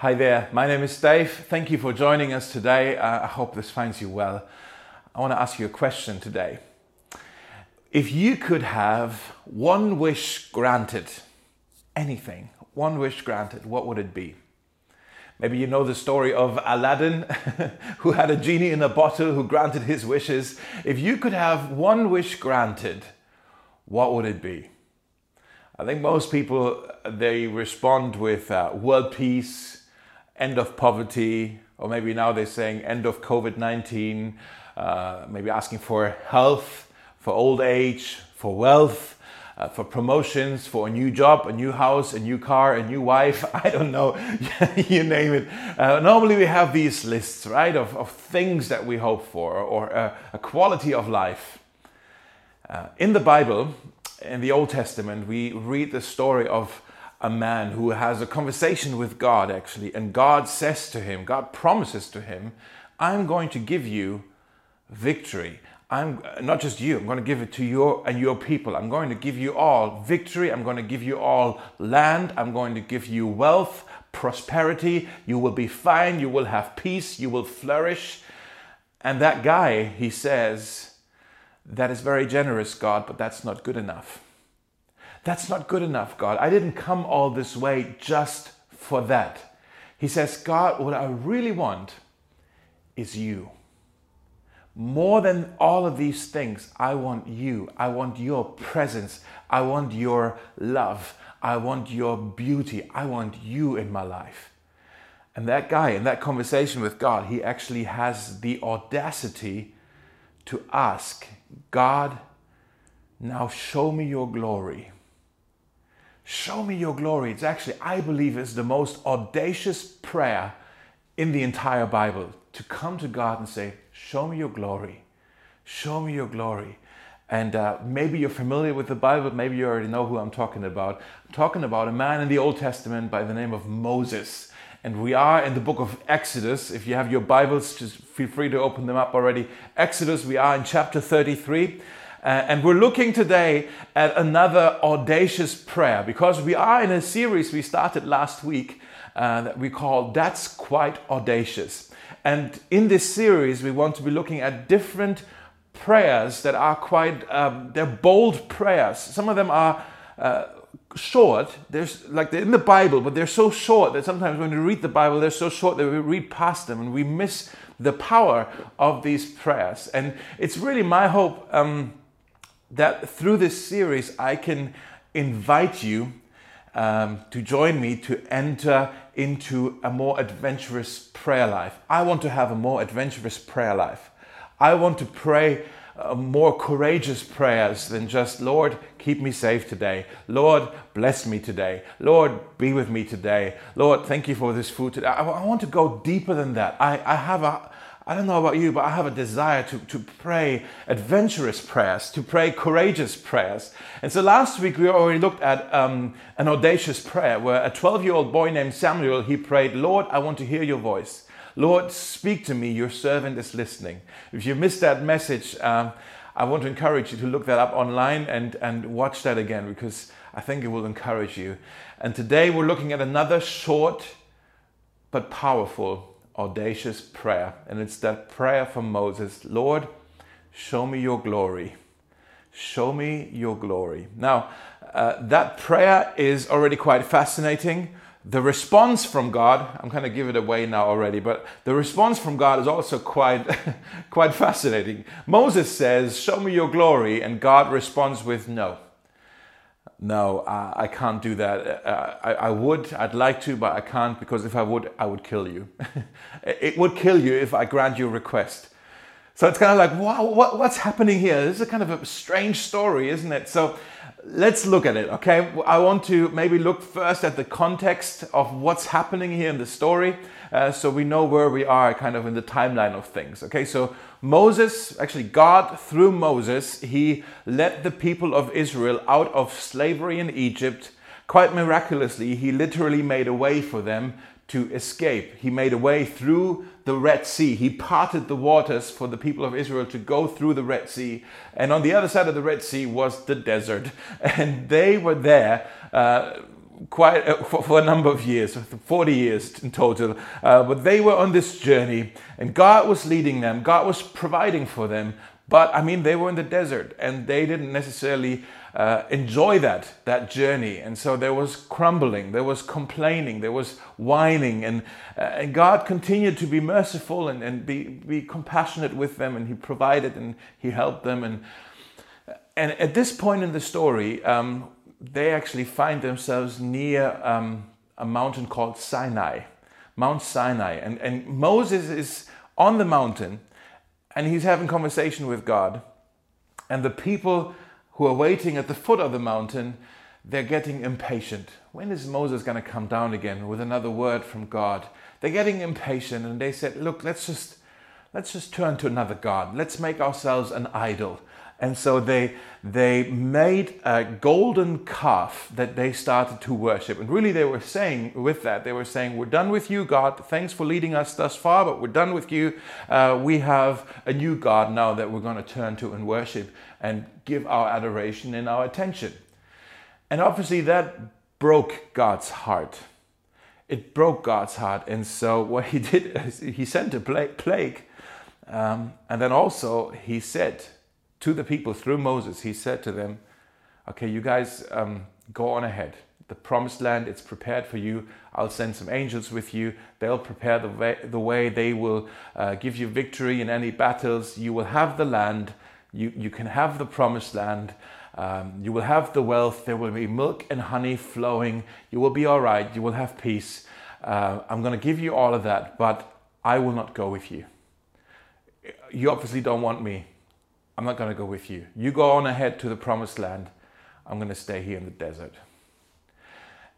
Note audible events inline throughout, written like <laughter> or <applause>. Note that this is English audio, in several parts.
Hi there, my name is Dave. Thank you for joining us today. Uh, I hope this finds you well. I want to ask you a question today. If you could have one wish granted, anything, one wish granted, what would it be? Maybe you know the story of Aladdin, <laughs> who had a genie in a bottle who granted his wishes. If you could have one wish granted, what would it be? I think most people they respond with uh, world peace, end of poverty, or maybe now they're saying end of COVID 19, uh, maybe asking for health, for old age, for wealth. Uh, for promotions, for a new job, a new house, a new car, a new wife, <laughs> I don't know, <laughs> you name it. Uh, normally we have these lists, right, of, of things that we hope for or a, a quality of life. Uh, in the Bible, in the Old Testament, we read the story of a man who has a conversation with God actually, and God says to him, God promises to him, I'm going to give you victory. I'm not just you, I'm going to give it to you and your people. I'm going to give you all victory. I'm going to give you all land. I'm going to give you wealth, prosperity. You will be fine. You will have peace. You will flourish. And that guy, he says, that is very generous, God, but that's not good enough. That's not good enough, God. I didn't come all this way just for that. He says, God, what I really want is you. More than all of these things, I want you. I want your presence. I want your love. I want your beauty. I want you in my life. And that guy, in that conversation with God, he actually has the audacity to ask God, now show me your glory. Show me your glory. It's actually, I believe, is the most audacious prayer in the entire Bible to come to God and say, Show me your glory. Show me your glory. And uh, maybe you're familiar with the Bible, maybe you already know who I'm talking about. I'm talking about a man in the Old Testament by the name of Moses. And we are in the book of Exodus. If you have your Bibles, just feel free to open them up already. Exodus, we are in chapter 33. Uh, and we're looking today at another audacious prayer because we are in a series we started last week uh, that we call That's Quite Audacious. And in this series, we want to be looking at different prayers that are quite, um, they're bold prayers. Some of them are uh, short. There's like they're in the Bible, but they're so short that sometimes when we read the Bible, they're so short that we read past them and we miss the power of these prayers. And it's really my hope. Um, that through this series, I can invite you um, to join me to enter into a more adventurous prayer life. I want to have a more adventurous prayer life. I want to pray uh, more courageous prayers than just, Lord, keep me safe today. Lord, bless me today. Lord, be with me today. Lord, thank you for this food today. I, I want to go deeper than that. I, I have a I don't know about you, but I have a desire to, to pray adventurous prayers, to pray courageous prayers. And so last week we already looked at um, an audacious prayer where a 12 year old boy named Samuel, he prayed, Lord, I want to hear your voice. Lord, speak to me, your servant is listening. If you missed that message, um, I want to encourage you to look that up online and, and watch that again because I think it will encourage you. And today we're looking at another short but powerful audacious prayer. And it's that prayer from Moses Lord, show me your glory. Show me your glory. Now, uh, that prayer is already quite fascinating. The response from God, I'm going to give it away now already, but the response from God is also quite, <laughs> quite fascinating. Moses says, Show me your glory, and God responds with no no, uh, I can't do that. Uh, I, I, would, I'd like to, but I can't because if I would, I would kill you. <laughs> it would kill you if I grant your request. So it's kind of like, wow, what, what's happening here? This is a kind of a strange story, isn't it? So let's look at it, okay? I want to maybe look first at the context of what's happening here in the story uh, so we know where we are kind of in the timeline of things, okay? So Moses, actually, God through Moses, he led the people of Israel out of slavery in Egypt. Quite miraculously, he literally made a way for them to escape. He made a way through the Red Sea. He parted the waters for the people of Israel to go through the Red Sea. And on the other side of the Red Sea was the desert. <laughs> And they were there. Uh, quite uh, for, for, a number of years, 40 years in total. Uh, but they were on this journey, and God was leading them. God was providing for them. But I mean, they were in the desert, and they didn't necessarily uh, enjoy that that journey. And so there was crumbling, there was complaining, there was whining, and, uh, and God continued to be merciful and, and be, be compassionate with them, and He provided and He helped them. And and at this point in the story, um, they actually find themselves near um, a mountain called Sinai, Mount Sinai. And, and Moses is on the mountain and he's having conversation with God. And the people who are waiting at the foot of the mountain, they're getting impatient. When is Moses going to come down again with another word from God? They're getting impatient and they said, "Look, let's just let's just turn to another god. Let's make ourselves an idol." And so they, they made a golden calf that they started to worship. And really, they were saying with that, they were saying, We're done with you, God. Thanks for leading us thus far, but we're done with you. Uh, we have a new God now that we're going to turn to and worship and give our adoration and our attention. And obviously, that broke God's heart. It broke God's heart. And so, what he <laughs> did is he sent a plague. Um, and then also, he said, to the people through Moses, he said to them, Okay, you guys um, go on ahead. The promised land, it's prepared for you. I'll send some angels with you. They'll prepare the way. The way. They will uh, give you victory in any battles. You will have the land. You, you can have the promised land. Um, you will have the wealth. There will be milk and honey flowing. You will be all right. You will have peace. Uh, I'm going to give you all of that, but I will not go with you. You obviously don't want me. I'm not going to go with you. You go on ahead to the promised land. I'm going to stay here in the desert.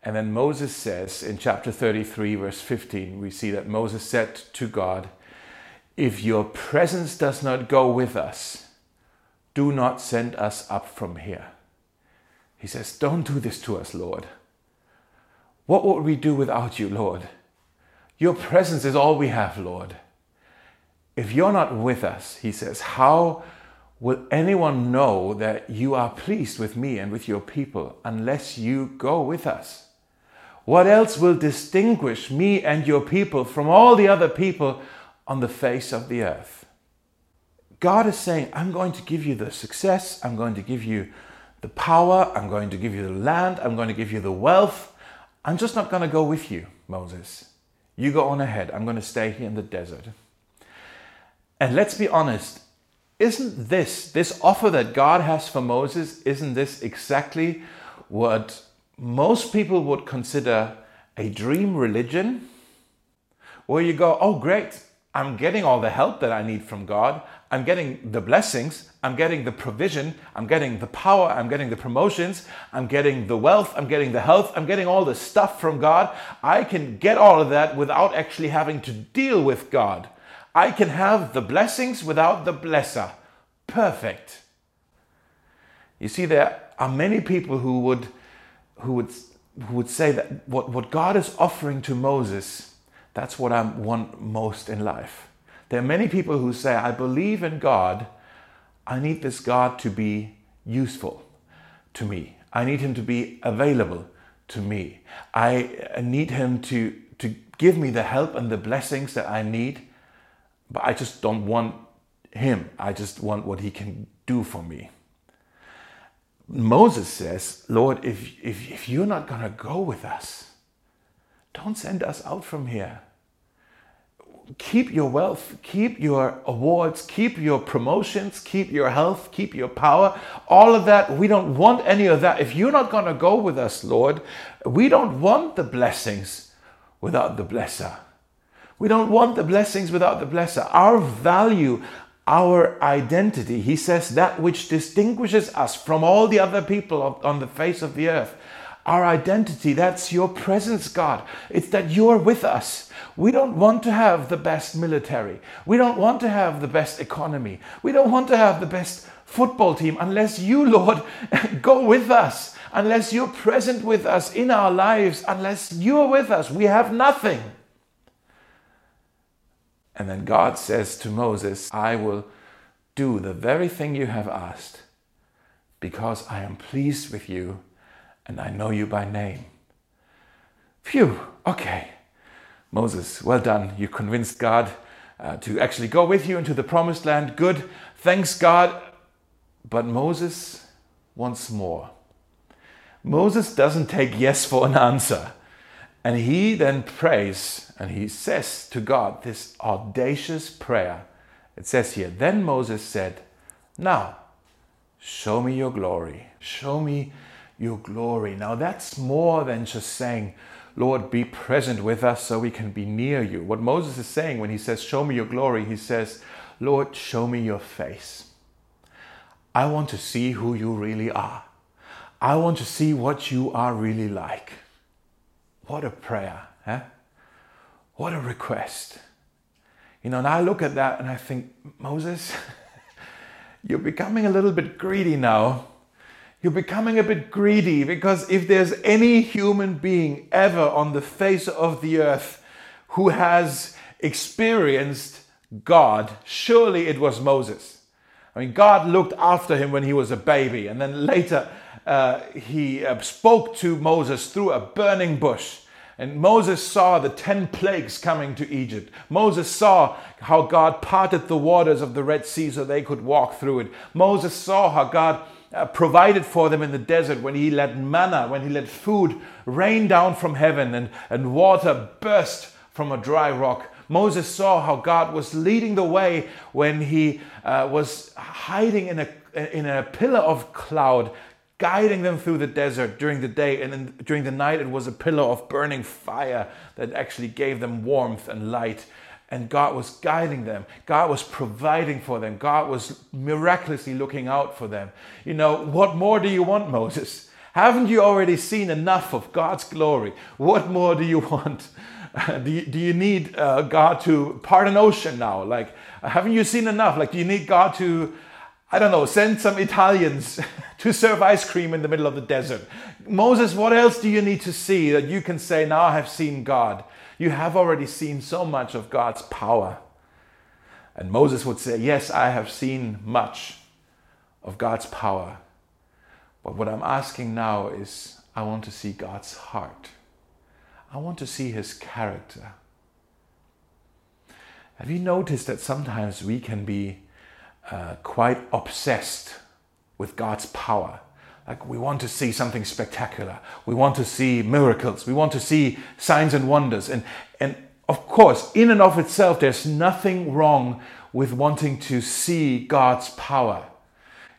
And then Moses says in chapter 33, verse 15, we see that Moses said to God, If your presence does not go with us, do not send us up from here. He says, Don't do this to us, Lord. What would we do without you, Lord? Your presence is all we have, Lord. If you're not with us, he says, how Will anyone know that you are pleased with me and with your people unless you go with us? What else will distinguish me and your people from all the other people on the face of the earth? God is saying, I'm going to give you the success, I'm going to give you the power, I'm going to give you the land, I'm going to give you the wealth. I'm just not going to go with you, Moses. You go on ahead. I'm going to stay here in the desert. And let's be honest, isn't this, this offer that God has for Moses, isn't this exactly what most people would consider a dream religion? Where you go, oh, great, I'm getting all the help that I need from God. I'm getting the blessings. I'm getting the provision. I'm getting the power. I'm getting the promotions. I'm getting the wealth. I'm getting the health. I'm getting all the stuff from God. I can get all of that without actually having to deal with God. I can have the blessings without the blesser. Perfect. You see, there are many people who would, who would, who would say that what, what God is offering to Moses, that's what I want most in life. There are many people who say, I believe in God. I need this God to be useful to me. I need him to be available to me. I need him to, to give me the help and the blessings that I need but I just don't want him. I just want what he can do for me. Moses says, Lord, if, if, if you're not going to go with us, don't send us out from here. Keep your wealth, keep your awards, keep your promotions, keep your health, keep your power. All of that, we don't want any of that. If you're not going to go with us, Lord, we don't want the blessings without the blesser. We don't want the blessings without the blesser. Our value, our identity, he says, that which distinguishes us from all the other people on the face of the earth. Our identity, that's your presence, God. It's that you're with us. We don't want to have the best military. We don't want to have the best economy. We don't want to have the best football team unless you, <laughs> Lord, go with us, unless you're present with us in our lives, unless you're with us. We have nothing. And then God says to Moses, I will do the very thing you have asked because I am pleased with you and I know you by name. Phew, okay. Moses, well done. You convinced God uh, to actually go with you into the promised land. Good. Thanks, God. But Moses wants more. Moses doesn't take yes for an answer. And he then prays and he says to God this audacious prayer. It says here, Then Moses said, Now, show me your glory. Show me your glory. Now, that's more than just saying, Lord, be present with us so we can be near you. What Moses is saying when he says, Show me your glory, he says, Lord, show me your face. I want to see who you really are. I want to see what you are really like. What a prayer, huh? What a request. You know, and I look at that and I think, Moses, <laughs> you're becoming a little bit greedy now. You're becoming a bit greedy because if there's any human being ever on the face of the earth who has experienced God, surely it was Moses. I mean, God looked after him when he was a baby, and then later uh, he uh, spoke to Moses through a burning bush. And Moses saw the 10 plagues coming to Egypt. Moses saw how God parted the waters of the Red Sea so they could walk through it. Moses saw how God uh, provided for them in the desert when he let manna, when he let food rain down from heaven and, and water burst from a dry rock. Moses saw how God was leading the way when he uh, was hiding in a, in a pillar of cloud, guiding them through the desert during the day, and during the night it was a pillar of burning fire that actually gave them warmth and light. And God was guiding them. God was providing for them. God was miraculously looking out for them. You know, what more do you want, Moses? Haven't you already seen enough of God's glory? What more do you want? <laughs> do, you, do you need uh, God to part an ocean now? Like, haven't you seen enough? Like, do you need God to, I don't know, send some Italians <laughs> to serve ice cream in the middle of the desert? Moses, what else do you need to see that you can say, now I have seen God? You have already seen so much of God's power. And Moses would say, Yes, I have seen much of God's power. But what I'm asking now is, I want to see God's heart. I want to see his character. Have you noticed that sometimes we can be uh, quite obsessed with God's power? Like we want to see something spectacular. We want to see miracles. We want to see signs and wonders. And, and of course, in and of itself, there's nothing wrong with wanting to see God's power.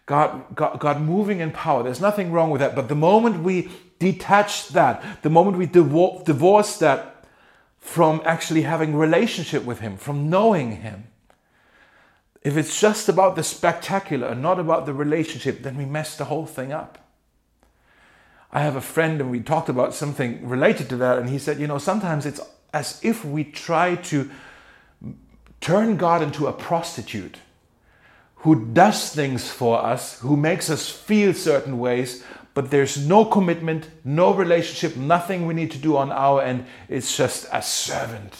God, God, God moving in power. There's nothing wrong with that. But the moment we detach that, the moment we divorce that from actually having relationship with Him, from knowing Him, if it's just about the spectacular and not about the relationship, then we mess the whole thing up. I have a friend and we talked about something related to that, and he said, you know, sometimes it's as if we try to turn God into a prostitute who does things for us, who makes us feel certain ways, but there's no commitment, no relationship, nothing we need to do on our end. It's just a servant.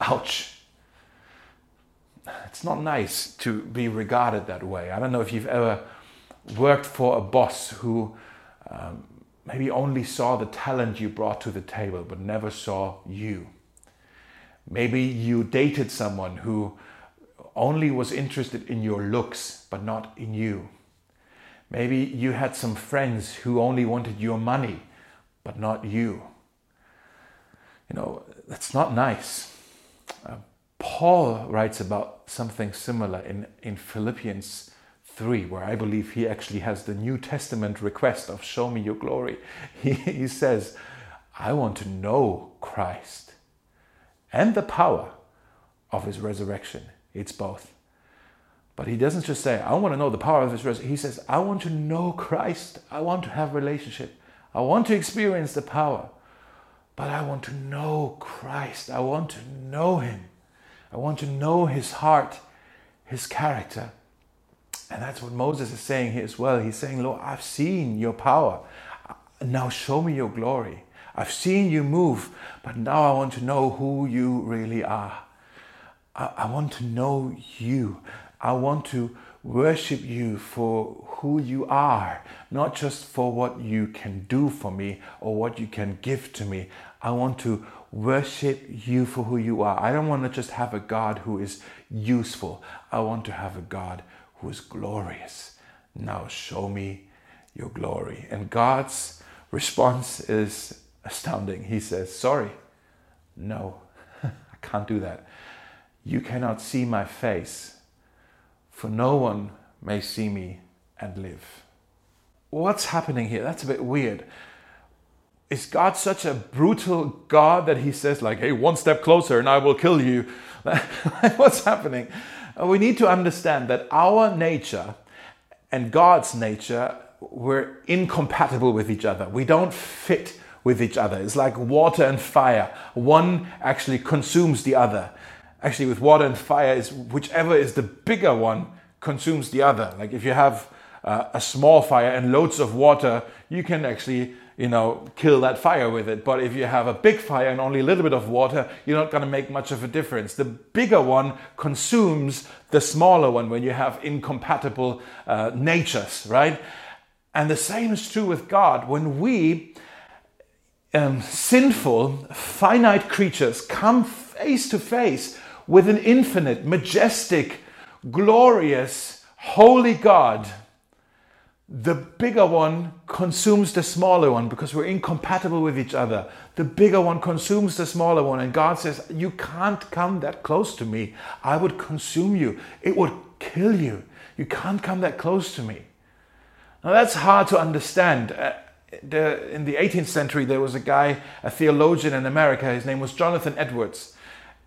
Ouch. It's not nice to be regarded that way. I don't know if you've ever worked for a boss who um, maybe only saw the talent you brought to the table, but never saw you. Maybe you dated someone who only was interested in your looks, but not in you. Maybe you had some friends who only wanted your money, but not you. You know, that's not nice. Paul writes about something similar in, in Philippians 3, where I believe he actually has the New Testament request of show me your glory. <laughs> He, he says, I want to know Christ and the power of his resurrection. It's both. But he doesn't just say, I want to know the power of his resurrection. He says, I want to know Christ. I want to have relationship. I want to experience the power. But I want to know Christ. I want to know him. I want to know his heart, his character. And that's what Moses is saying here as well. He's saying, Lord, I've seen your power. Now show me your glory. I've seen you move, but now I want to know who you really are. I, I want to know you. I want to worship you for who you are, not just for what you can do for me or what you can give to me. I want to worship you for who you are. I don't want to just have a God who is useful. I want to have a God who is glorious. Now show me your glory. And God's response is astounding. He says, Sorry, no, <laughs> I can't do that. You cannot see my face, for no one may see me and live. What's happening here? That's a bit weird. Is God such a brutal God that he says, like, hey, one step closer and I will kill you? <laughs> What's happening? We need to understand that our nature and God's nature were incompatible with each other. We don't fit with each other. It's like water and fire. One actually consumes the other. Actually, with water and fire, is whichever is the bigger one consumes the other. Like if you have uh, a small fire and loads of water, you can actually you know kill that fire with it. But if you have a big fire and only a little bit of water, you're not going to make much of a difference. The bigger one consumes the smaller one when you have incompatible uh, natures, right? And the same is true with God. When we um, sinful, finite creatures come face to face with an infinite, majestic, glorious, holy God, the bigger one consumes the smaller one because we're incompatible with each other. The bigger one consumes the smaller one, and God says, You can't come that close to me. I would consume you, it would kill you. You can't come that close to me. Now, that's hard to understand. Uh, in the 18th century, there was a guy, a theologian in America, his name was Jonathan Edwards.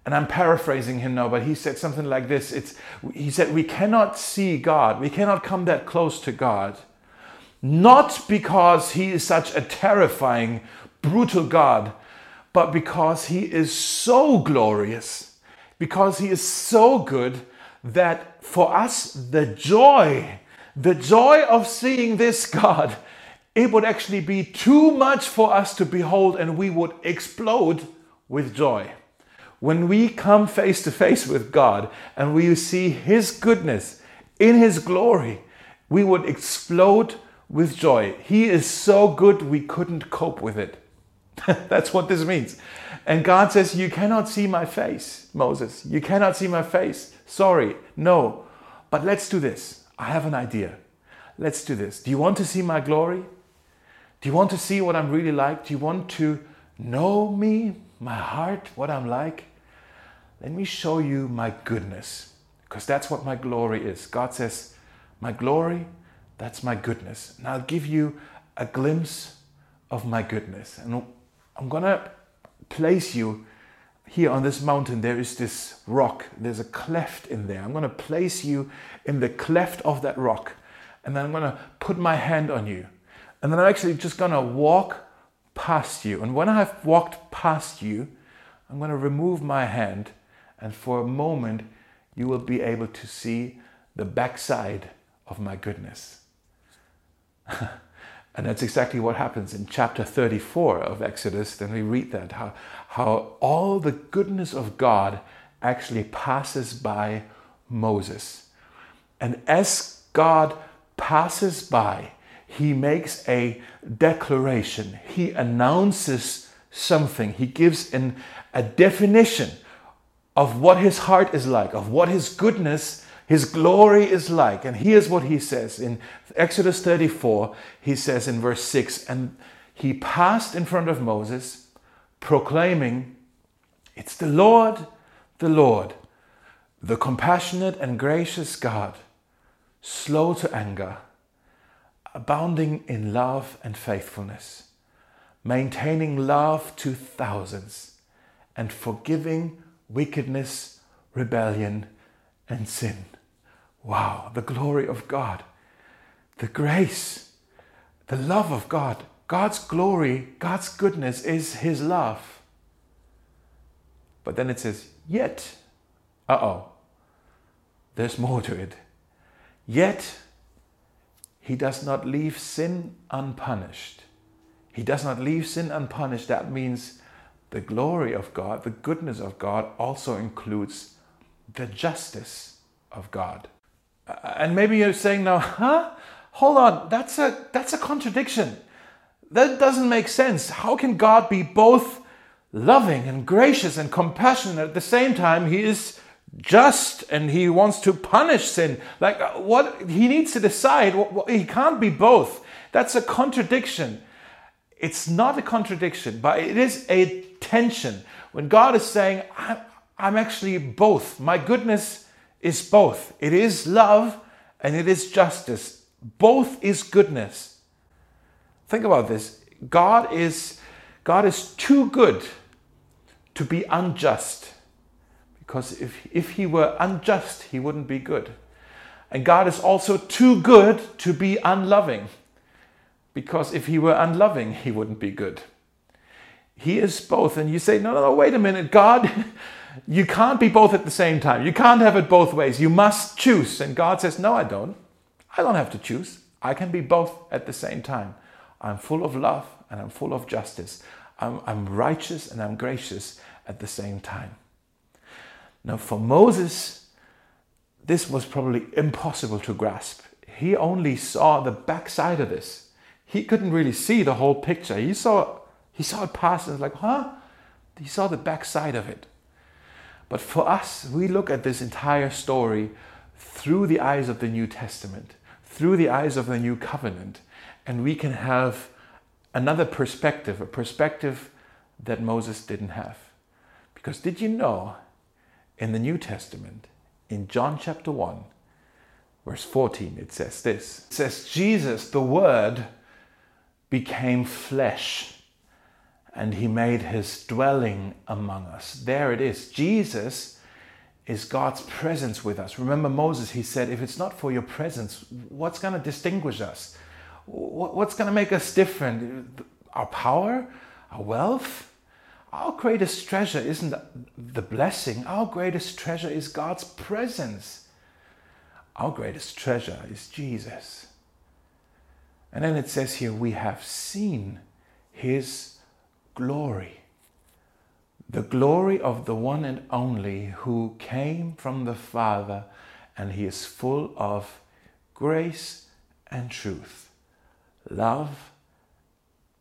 And I'm paraphrasing him now, but he said something like this it's, He said, We cannot see God, we cannot come that close to God, not because he is such a terrifying, brutal God, but because he is so glorious, because he is so good that for us, the joy, the joy of seeing this God, it would actually be too much for us to behold and we would explode with joy. When we come face to face with God and we see His goodness in His glory, we would explode with joy. He is so good we couldn't cope with it. <laughs> That's what this means. And God says, You cannot see my face, Moses. You cannot see my face. Sorry, no. But let's do this. I have an idea. Let's do this. Do you want to see my glory? Do you want to see what I'm really like? Do you want to know me, my heart, what I'm like? Let me show you my goodness, because that's what my glory is. God says, My glory, that's my goodness. And I'll give you a glimpse of my goodness. And I'm going to place you here on this mountain. There is this rock, there's a cleft in there. I'm going to place you in the cleft of that rock. And then I'm going to put my hand on you. And then I'm actually just going to walk past you. And when I've walked past you, I'm going to remove my hand. And for a moment, you will be able to see the backside of my goodness. <laughs> and that's exactly what happens in chapter 34 of Exodus. Then we read that how, how all the goodness of God actually passes by Moses. And as God passes by, he makes a declaration. He announces something. He gives an, a definition of what his heart is like, of what his goodness, his glory is like. And here's what he says in Exodus 34. He says in verse 6 And he passed in front of Moses, proclaiming, It's the Lord, the Lord, the compassionate and gracious God, slow to anger abounding in love and faithfulness, maintaining love to thousands, and forgiving wickedness, rebellion, and sin. Wow, the glory of God, the grace, the love of God. God's glory, God's goodness is His love. But then it says, yet, uh oh, there's more to it. Yet, he does not leave sin unpunished. He does not leave sin unpunished. That means the glory of God, the goodness of God also includes the justice of God. And maybe you're saying now, huh? Hold on, that's a that's a contradiction. That doesn't make sense. How can God be both loving and gracious and compassionate at the same time? He is just and he wants to punish sin. Like uh, what he needs to decide. He can't be both. That's a contradiction. It's not a contradiction, but it is a tension. When God is saying, I'm actually both. My goodness is both. It is love and it is justice. Both is goodness. Think about this. God is God is too good to be unjust. Because if, if he were unjust, he wouldn't be good. And God is also too good to be unloving. Because if he were unloving, he wouldn't be good. He is both. And you say, no, no, no, wait a minute. God, <laughs> you can't be both at the same time. You can't have it both ways. You must choose. And God says, no, I don't. I don't have to choose. I can be both at the same time. I'm full of love and I'm full of justice. I'm, I'm righteous and I'm gracious at the same time. Now, for Moses, this was probably impossible to grasp. He only saw the backside of this. He couldn't really see the whole picture. He saw he saw it pass and was like, huh? He saw the backside of it. But for us, we look at this entire story through the eyes of the New Testament, through the eyes of the New Covenant, and we can have another perspective, a perspective that Moses didn't have. Because did you know in the New Testament, in John chapter 1, verse 14, it says this It says, Jesus, the Word, became flesh and he made his dwelling among us. There it is. Jesus is God's presence with us. Remember Moses, he said, if it's not for your presence, what's going to distinguish us? What's going to make us different? Our power? Our wealth? Our greatest treasure isn't the blessing, our greatest treasure is God's presence. Our greatest treasure is Jesus. And then it says here, we have seen his glory. The glory of the one and only who came from the Father, and he is full of grace and truth, love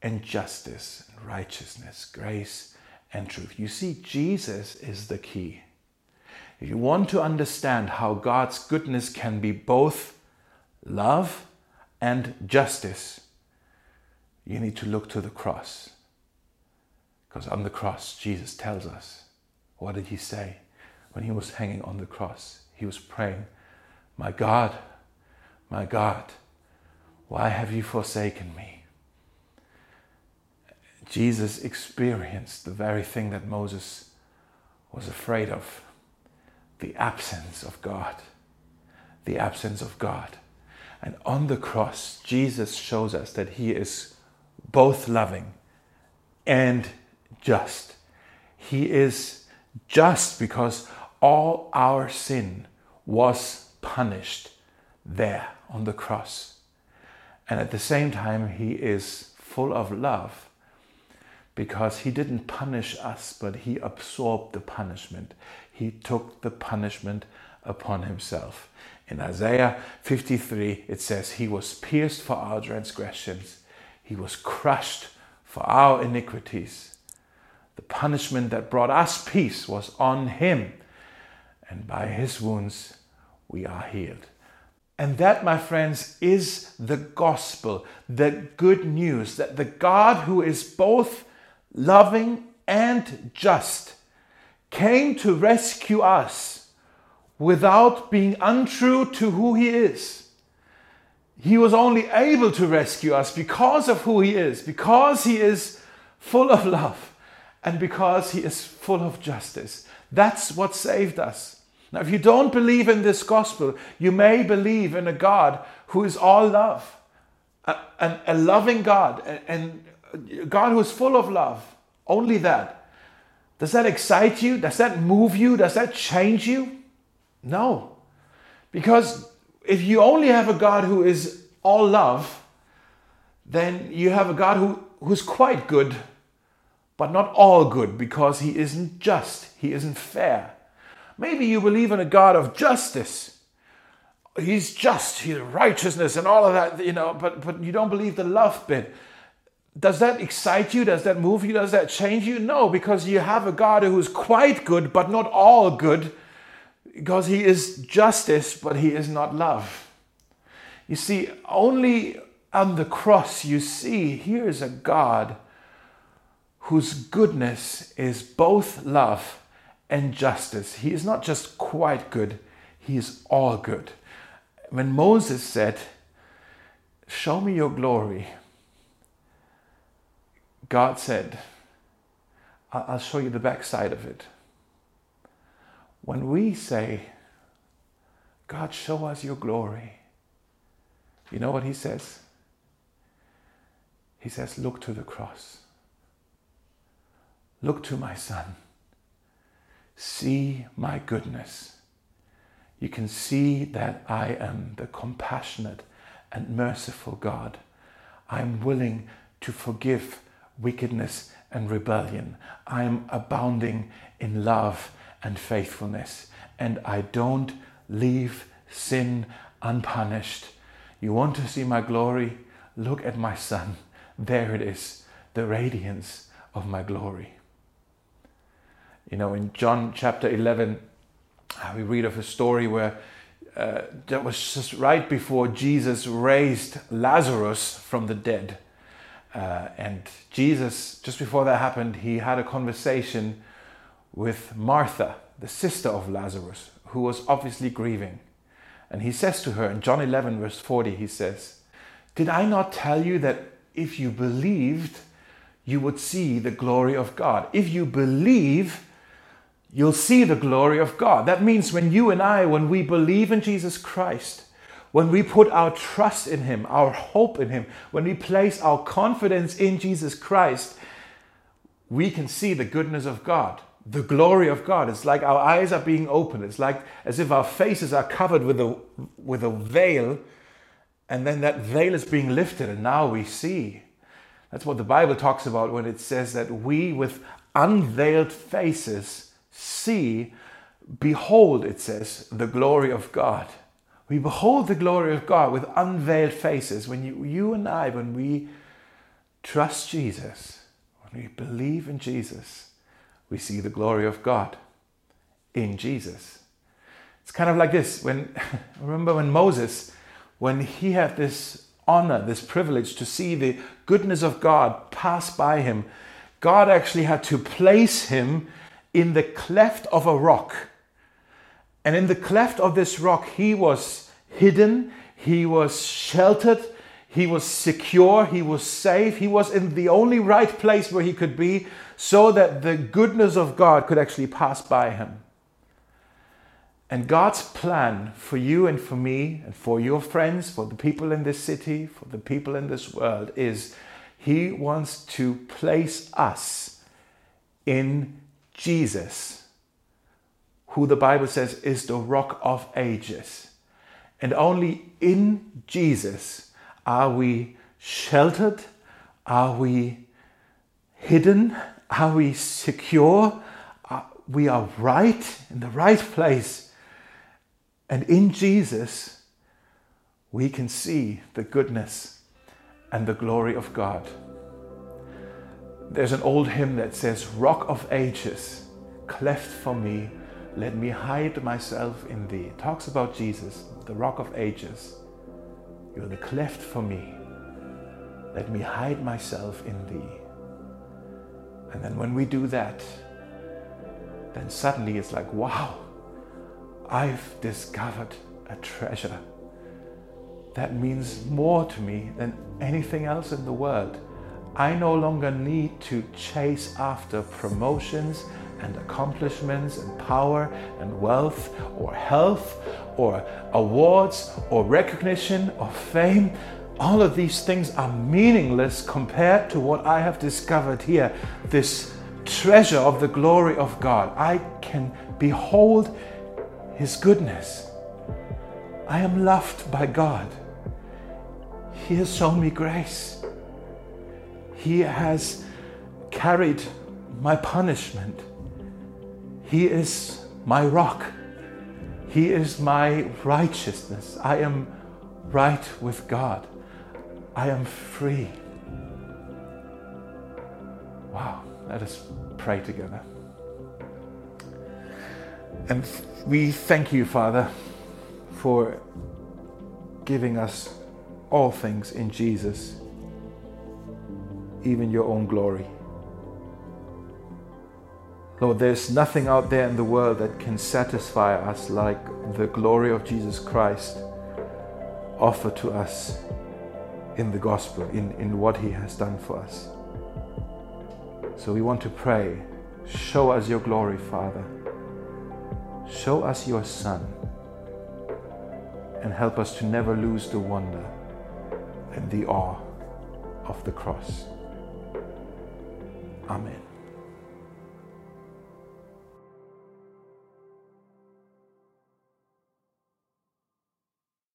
and justice, and righteousness, grace and truth. You see, Jesus is the key. If you want to understand how God's goodness can be both love and justice, you need to look to the cross. Because on the cross, Jesus tells us what did he say? When he was hanging on the cross, he was praying, My God, my God, why have you forsaken me? Jesus experienced the very thing that Moses was afraid of the absence of God. The absence of God. And on the cross, Jesus shows us that He is both loving and just. He is just because all our sin was punished there on the cross. And at the same time, He is full of love because He didn't punish us, but He absorbed the punishment. He took the punishment upon Himself. In Isaiah 53, it says, He was pierced for our transgressions, He was crushed for our iniquities. Punishment that brought us peace was on him, and by his wounds we are healed. And that, my friends, is the gospel, the good news that the God who is both loving and just came to rescue us without being untrue to who he is. He was only able to rescue us because of who he is, because he is full of love and because he is full of justice. That's what saved us. Now, if you don't believe in this gospel, you may believe in a God who is all love, a, a, a loving God, and God who is full of love. Only that. Does that excite you? Does that move you? Does that change you? No. Because if you only have a God who is all love, then you have a God who, who's quite good but not all good because he isn't just, he isn't fair. Maybe you believe in a God of justice. he's just, he's righteousness and all of that, you know, but, but you don't believe the love bit. Does that excite you? Does that move you? Does that change you? No, because you have a God who is quite good, but not all good, because he is justice, but he is not love. You see, only on the cross you see here is a God whose goodness is both love and justice. He is not just quite good, he is all good. When Moses said, Show me your glory, God said, I'll show you the backside of it. When we say, God, show us your glory, you know what he says? He says, Look to the cross. Look to my son. See my goodness. You can see that I am the compassionate and merciful God. I'm willing to forgive wickedness and rebellion. I'm abounding in love and faithfulness, and I don't leave sin unpunished. You want to see my glory? Look at my Son. There it is, the radiance of my glory. You know, in John chapter 11, uh, we read of a story where uh, that was just right before Jesus raised Lazarus from the dead. Uh, and Jesus, just before that happened, he had a conversation with Martha, the sister of Lazarus, who was obviously grieving. And he says to her in John 11, verse 40, he says, Did I not tell you that if you believed, you would see the glory of God? If you believe, you'll see the glory of God. That means when you and I, when we believe in Jesus Christ, when we put our trust in Him, our hope in Him, when we place our confidence in Jesus Christ, we can see the goodness of God, the glory of God. It's like our eyes are being opened. It's like as if our faces are covered with a, with a veil, and then that veil is being lifted, and now we see. That's what the Bible talks about when it says that we, with unveiled faces, see, behold, it says, the glory of God. We behold the glory of God with unveiled faces. When you, you and I, when we trust Jesus, when we believe in Jesus, we see the glory of God in Jesus. It's kind of like this. When <laughs> remember when Moses, when he had this honor, this privilege to see the goodness of God pass by him, God actually had to place him in the cleft of a rock. And in the cleft of this rock, he was hidden, he was sheltered, he was secure, he was safe, he was in the only right place where he could be so that the goodness of God could actually pass by him. And God's plan for you and for me and for your friends, for the people in this city, for the people in this world is He wants to place us in Jesus, who the Bible says is the rock of ages. And only in Jesus are we sheltered, are we hidden, are we secure, we are right in the right place. And in Jesus, we can see the goodness and the glory of God. There's an old hymn that says, Rock of ages, cleft for me, let me hide myself in thee. It talks about Jesus, the rock of ages. You're the cleft for me. Let me hide myself in thee. And then when we do that, then suddenly it's like, wow, I've discovered a treasure that means more to me than anything else in the world. I no longer need to chase after promotions and accomplishments and power and wealth or health or awards or recognition or fame. All of these things are meaningless compared to what I have discovered here this treasure of the glory of God. I can behold His goodness. I am loved by God. He has shown me grace. He has carried my punishment. He is my rock. He is my righteousness. I am right with God. I am free. Wow, let us pray together. And we thank you, Father, for giving us all things in Jesus, even your own glory. Lord, there's nothing out there in the world that can satisfy us like the glory of Jesus Christ offered to us in the gospel, in, in what he has done for us. So we want to pray show us your glory, Father. Show us your Son. And help us to never lose the wonder and the awe of the cross. Amen.